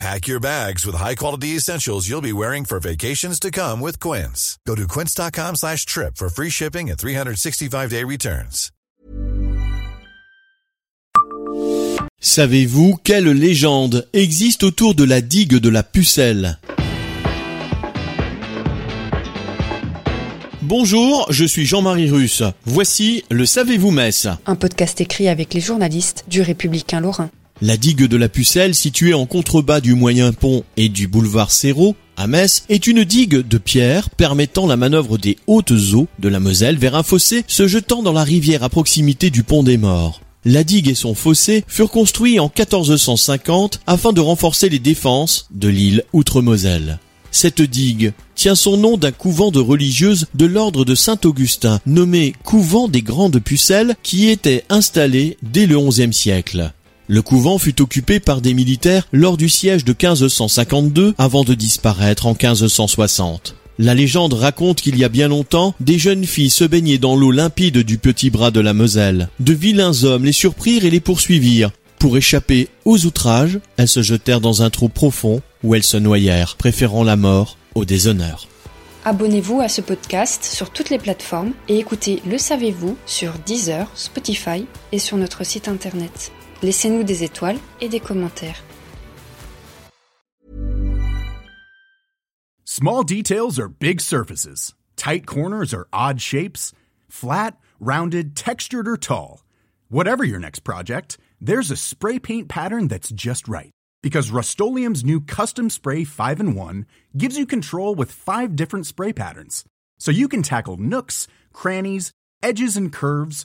Pack your bags with high-quality essentials you'll be wearing for vacations to come with Quince. Go to quince.com slash trip for free shipping and 365-day returns. Savez-vous quelle légende existe autour de la digue de la Pucelle? Bonjour, je suis Jean-Marie Russe. Voici le Savez-vous Metz Un podcast écrit avec les journalistes du Républicain Lorrain. La digue de la Pucelle, située en contrebas du Moyen Pont et du boulevard Serrault, à Metz, est une digue de pierre permettant la manœuvre des hautes eaux de la Moselle vers un fossé se jetant dans la rivière à proximité du pont des Morts. La digue et son fossé furent construits en 1450 afin de renforcer les défenses de l'île Outre-Moselle. Cette digue tient son nom d'un couvent de religieuses de l'ordre de Saint-Augustin, nommé couvent des Grandes Pucelles, qui était installé dès le XIe siècle. Le couvent fut occupé par des militaires lors du siège de 1552 avant de disparaître en 1560. La légende raconte qu'il y a bien longtemps, des jeunes filles se baignaient dans l'eau limpide du petit bras de la Moselle. De vilains hommes les surprirent et les poursuivirent. Pour échapper aux outrages, elles se jetèrent dans un trou profond où elles se noyèrent, préférant la mort au déshonneur. Abonnez-vous à ce podcast sur toutes les plateformes et écoutez Le Savez-vous sur Deezer, Spotify et sur notre site internet. Laissez-nous des étoiles et des commentaires. Small details are big surfaces. Tight corners are odd shapes. Flat, rounded, textured, or tall. Whatever your next project, there's a spray paint pattern that's just right. Because Rust new Custom Spray 5 in 1 gives you control with five different spray patterns. So you can tackle nooks, crannies, edges, and curves